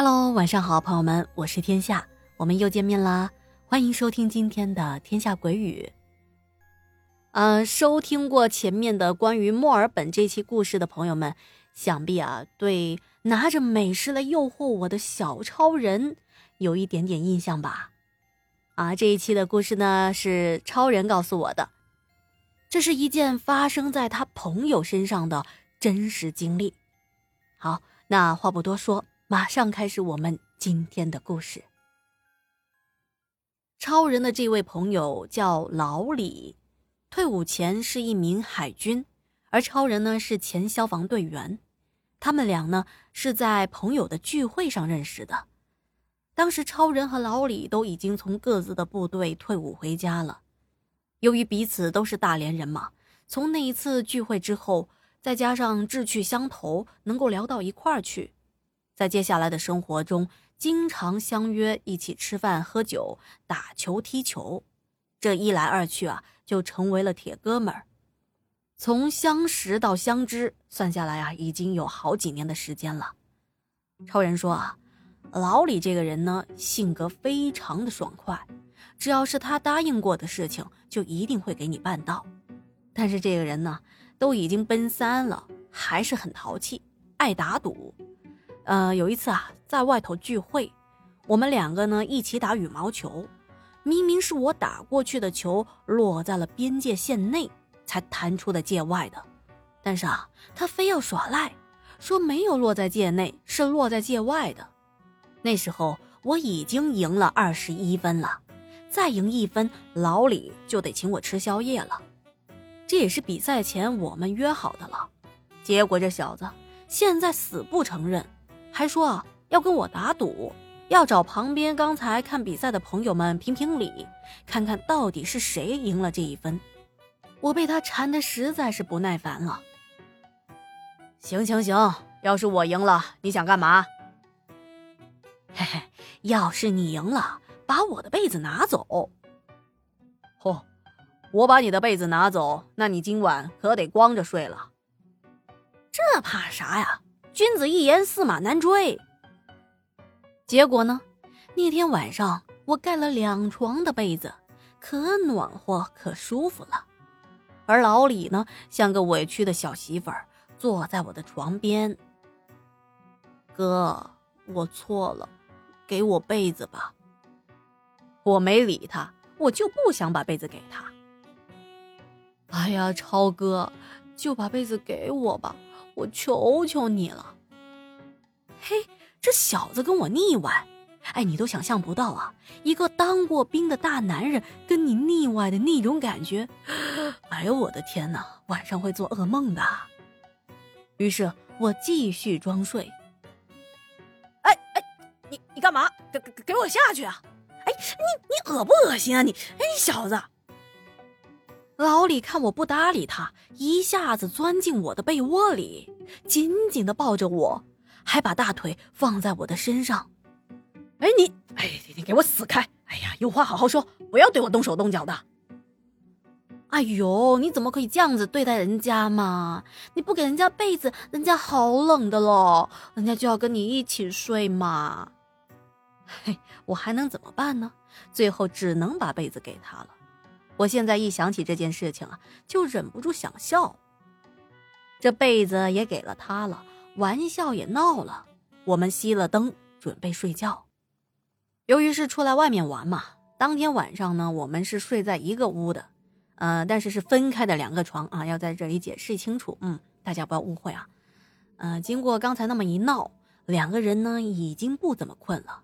Hello，晚上好，朋友们，我是天下，我们又见面啦，欢迎收听今天的《天下鬼语》。嗯，收听过前面的关于墨尔本这期故事的朋友们，想必啊，对拿着美食来诱惑我的小超人有一点点印象吧？啊，这一期的故事呢，是超人告诉我的，这是一件发生在他朋友身上的真实经历。好，那话不多说。马上开始我们今天的故事。超人的这位朋友叫老李，退伍前是一名海军，而超人呢是前消防队员。他们俩呢是在朋友的聚会上认识的。当时超人和老李都已经从各自的部队退伍回家了。由于彼此都是大连人嘛，从那一次聚会之后，再加上志趣相投，能够聊到一块儿去。在接下来的生活中，经常相约一起吃饭、喝酒、打球、踢球，这一来二去啊，就成为了铁哥们儿。从相识到相知，算下来啊，已经有好几年的时间了。超人说啊，老李这个人呢，性格非常的爽快，只要是他答应过的事情，就一定会给你办到。但是这个人呢，都已经奔三了，还是很淘气，爱打赌。呃，有一次啊，在外头聚会，我们两个呢一起打羽毛球，明明是我打过去的球落在了边界线内，才弹出的界外的，但是啊，他非要耍赖，说没有落在界内，是落在界外的。那时候我已经赢了二十一分了，再赢一分，老李就得请我吃宵夜了。这也是比赛前我们约好的了，结果这小子现在死不承认。还说，要跟我打赌，要找旁边刚才看比赛的朋友们评评理，看看到底是谁赢了这一分。我被他缠的实在是不耐烦了。行行行，要是我赢了，你想干嘛？嘿嘿，要是你赢了，把我的被子拿走。嚯，我把你的被子拿走，那你今晚可得光着睡了。这怕啥呀？君子一言，驷马难追。结果呢？那天晚上我盖了两床的被子，可暖和可舒服了。而老李呢，像个委屈的小媳妇儿，坐在我的床边。哥，我错了，给我被子吧。我没理他，我就不想把被子给他。哎呀，超哥，就把被子给我吧。我求求你了，嘿，这小子跟我腻歪，哎，你都想象不到啊，一个当过兵的大男人跟你腻歪的那种感觉，哎呦我的天哪，晚上会做噩梦的。于是我继续装睡。哎哎，你你干嘛？给给给我下去啊！哎，你你恶不恶心啊你？哎，你小子！老李看我不搭理他，一下子钻进我的被窝里，紧紧的抱着我，还把大腿放在我的身上。哎你，哎你给我死开！哎呀，有话好好说，不要对我动手动脚的。哎呦，你怎么可以这样子对待人家嘛？你不给人家被子，人家好冷的喽，人家就要跟你一起睡嘛。嘿，我还能怎么办呢？最后只能把被子给他了。我现在一想起这件事情啊，就忍不住想笑。这被子也给了他了，玩笑也闹了。我们熄了灯，准备睡觉。由于是出来外面玩嘛，当天晚上呢，我们是睡在一个屋的，呃，但是是分开的两个床啊，要在这里解释清楚，嗯，大家不要误会啊。嗯，经过刚才那么一闹，两个人呢已经不怎么困了。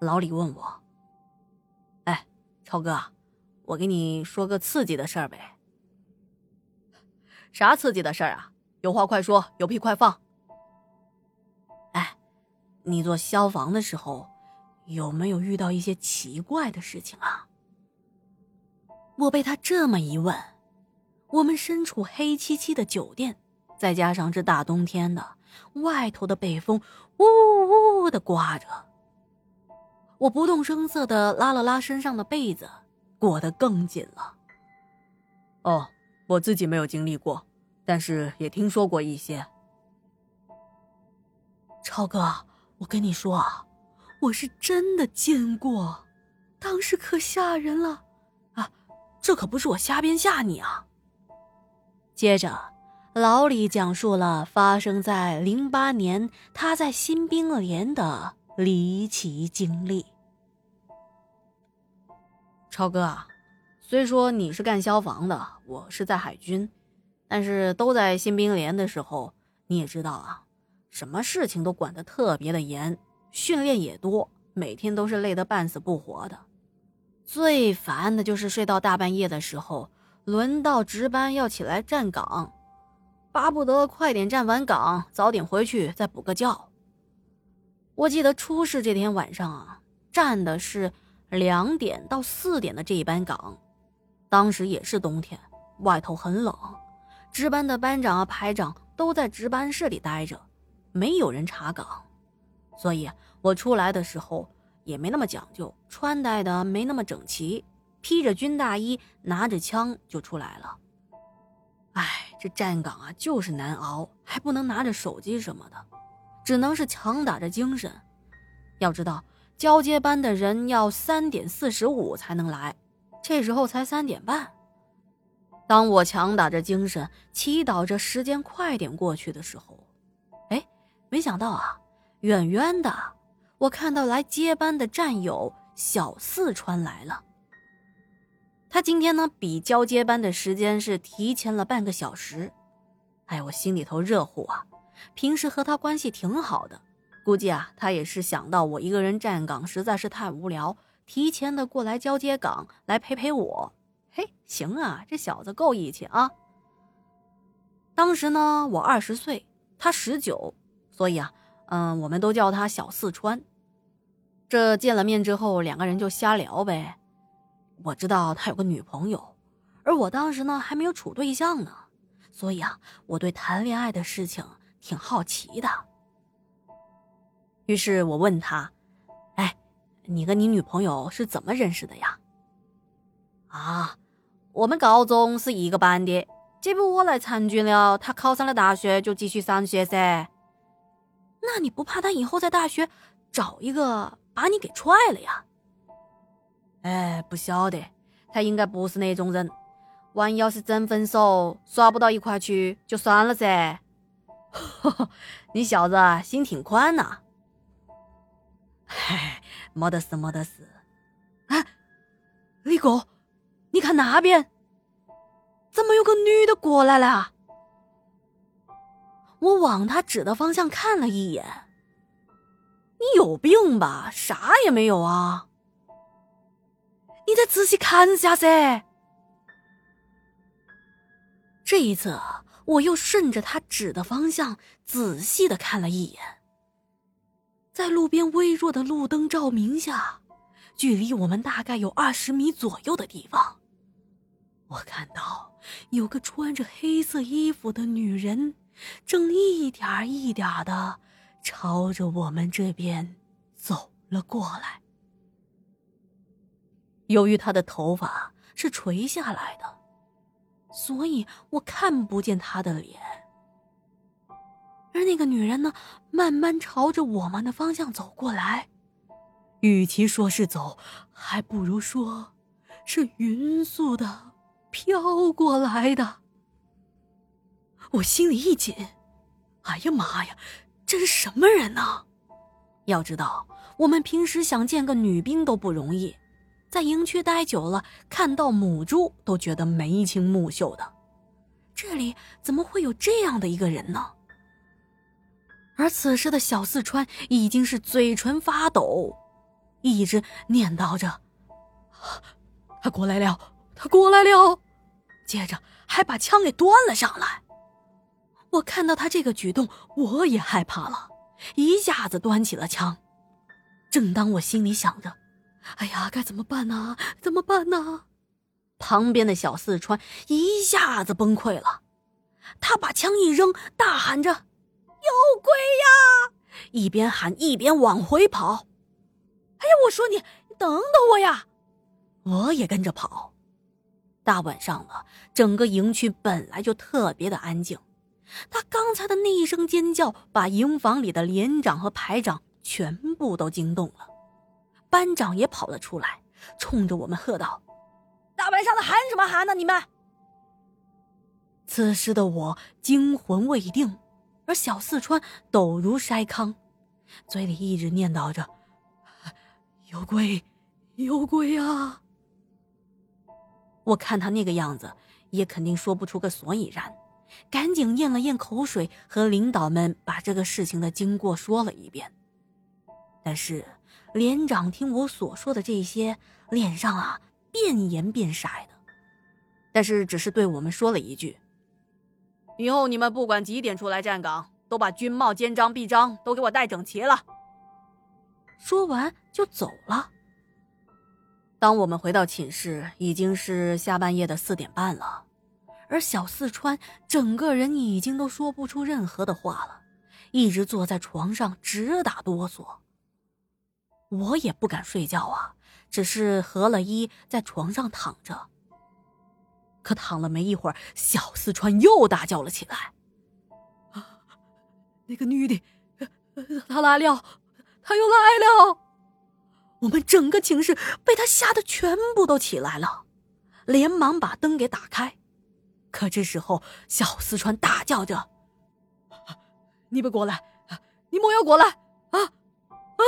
老李问我：“哎，超哥。”我给你说个刺激的事儿呗。啥刺激的事儿啊？有话快说，有屁快放。哎，你做消防的时候，有没有遇到一些奇怪的事情啊？我被他这么一问，我们身处黑漆漆的酒店，再加上这大冬天的，外头的北风呜呜的刮着，我不动声色的拉了拉身上的被子。裹得更紧了。哦，我自己没有经历过，但是也听说过一些。超哥，我跟你说啊，我是真的见过，当时可吓人了啊！这可不是我瞎编吓你啊。接着，老李讲述了发生在零八年他在新兵连的离奇经历。超哥啊，虽说你是干消防的，我是在海军，但是都在新兵连的时候，你也知道啊，什么事情都管得特别的严，训练也多，每天都是累得半死不活的。最烦的就是睡到大半夜的时候。轮到值班要起来站岗，巴不得快点站完岗，早点回去再补个觉。我记得出事这天晚上啊，站的是两点到四点的这一班岗，当时也是冬天，外头很冷，值班的班长啊、排长都在值班室里待着，没有人查岗，所以我出来的时候也没那么讲究，穿戴的没那么整齐。披着军大衣，拿着枪就出来了。哎，这站岗啊，就是难熬，还不能拿着手机什么的，只能是强打着精神。要知道，交接班的人要三点四十五才能来，这时候才三点半。当我强打着精神，祈祷着时间快点过去的时候，哎，没想到啊，远远的，我看到来接班的战友小四川来了。他今天呢，比交接班的时间是提前了半个小时，哎，我心里头热乎啊！平时和他关系挺好的，估计啊，他也是想到我一个人站岗实在是太无聊，提前的过来交接岗来陪陪我。嘿，行啊，这小子够义气啊！当时呢，我二十岁，他十九，所以啊，嗯，我们都叫他小四川。这见了面之后，两个人就瞎聊呗。我知道他有个女朋友，而我当时呢还没有处对象呢，所以啊，我对谈恋爱的事情挺好奇的。于是我问他：“哎，你跟你女朋友是怎么认识的呀？”啊，我们高中是一个班的，这不我来参军了，他考上了大学就继续上学噻。那你不怕他以后在大学找一个把你给踹了呀？哎，不晓得，他应该不是那种人。万一要是真分手，耍不到一块去，就算了噻。你小子心挺宽呐。嗨，没得事，没得事。哎，李哥，你看那边，怎么有个女的过来了？我往他指的方向看了一眼。你有病吧？啥也没有啊。你再仔细看下噻。这一次，我又顺着他指的方向仔细的看了一眼。在路边微弱的路灯照明下，距离我们大概有二十米左右的地方，我看到有个穿着黑色衣服的女人，正一点一点的朝着我们这边走了过来。由于她的头发是垂下来的，所以我看不见她的脸。而那个女人呢，慢慢朝着我们的方向走过来，与其说是走，还不如说是匀速的飘过来的。我心里一紧，哎呀妈呀，这是什么人呢？要知道，我们平时想见个女兵都不容易。在营区待久了，看到母猪都觉得眉清目秀的，这里怎么会有这样的一个人呢？而此时的小四川已经是嘴唇发抖，一直念叨着：“他过来了，他过来了。”接着还把枪给端了上来。我看到他这个举动，我也害怕了，一下子端起了枪。正当我心里想着，哎呀，该怎么办呢？怎么办呢？旁边的小四川一下子崩溃了，他把枪一扔，大喊着：“有鬼呀！”一边喊一边往回跑。哎呀，我说你，你等等我呀！我也跟着跑。大晚上了，整个营区本来就特别的安静，他刚才的那一声尖叫，把营房里的连长和排长全部都惊动了。班长也跑了出来，冲着我们喝道：“大晚上的喊什么喊呢？你们！”此时的我惊魂未定，而小四川抖如筛糠，嘴里一直念叨着：“有鬼，有鬼啊！”我看他那个样子，也肯定说不出个所以然，赶紧咽了咽口水，和领导们把这个事情的经过说了一遍。但是连长听我所说的这些，脸上啊变颜变色的，但是只是对我们说了一句。以后你们不管几点出来站岗，都把军帽、肩章、臂章都给我戴整齐了。说完就走了。当我们回到寝室，已经是下半夜的四点半了，而小四川整个人已经都说不出任何的话了，一直坐在床上直打哆嗦。我也不敢睡觉啊，只是合了衣在床上躺着。可躺了没一会儿，小四川又大叫了起来：“啊，那个女的，她来了，她又来了！”我们整个寝室被他吓得全部都起来了，连忙把灯给打开。可这时候，小四川大叫着：“你们过来，你们要过来！”啊啊！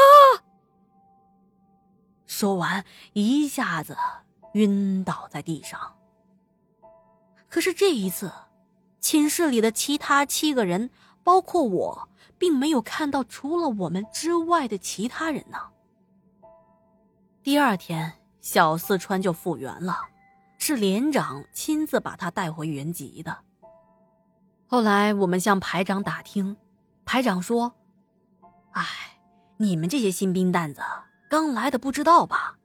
说完，一下子晕倒在地上。可是这一次，寝室里的其他七个人，包括我，并没有看到除了我们之外的其他人呢。第二天，小四川就复原了，是连长亲自把他带回原籍的。后来我们向排长打听，排长说：“哎，你们这些新兵蛋子刚来的不知道吧？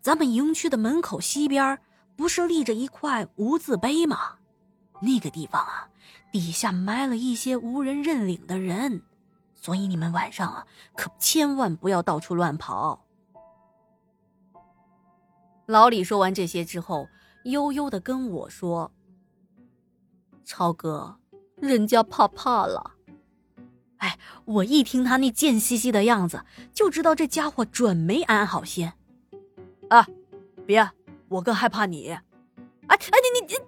咱们营区的门口西边。”不是立着一块无字碑吗？那个地方啊，底下埋了一些无人认领的人，所以你们晚上啊，可千万不要到处乱跑。老李说完这些之后，悠悠的跟我说：“超哥，人家怕怕了。”哎，我一听他那贱兮兮的样子，就知道这家伙准没安好心。啊，别。我更害怕你，哎哎，你你你！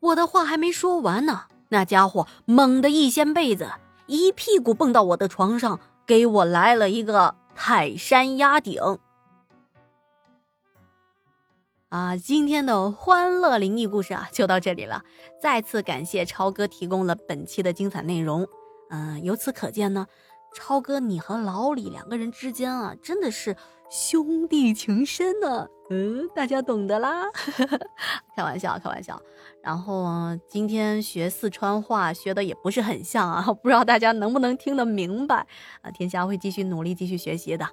我的话还没说完呢，那家伙猛地一掀被子，一屁股蹦到我的床上，给我来了一个泰山压顶。啊，今天的欢乐灵异故事啊，就到这里了。再次感谢超哥提供了本期的精彩内容。嗯，由此可见呢，超哥你和老李两个人之间啊，真的是。兄弟情深呢，嗯，大家懂得啦，开玩笑，开玩笑。然后今天学四川话学的也不是很像啊，不知道大家能不能听得明白啊？天下会继续努力，继续学习的。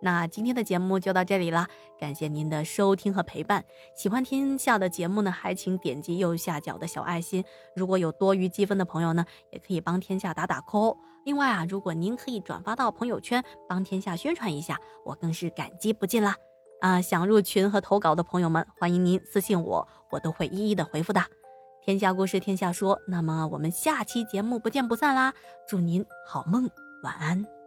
那今天的节目就到这里啦，感谢您的收听和陪伴。喜欢天下的节目呢，还请点击右下角的小爱心。如果有多余积分的朋友呢，也可以帮天下打打 call。另外啊，如果您可以转发到朋友圈，帮天下宣传一下，我更是感激不尽啦。啊，想入群和投稿的朋友们，欢迎您私信我，我都会一一的回复的。天下故事，天下说。那么我们下期节目不见不散啦！祝您好梦，晚安。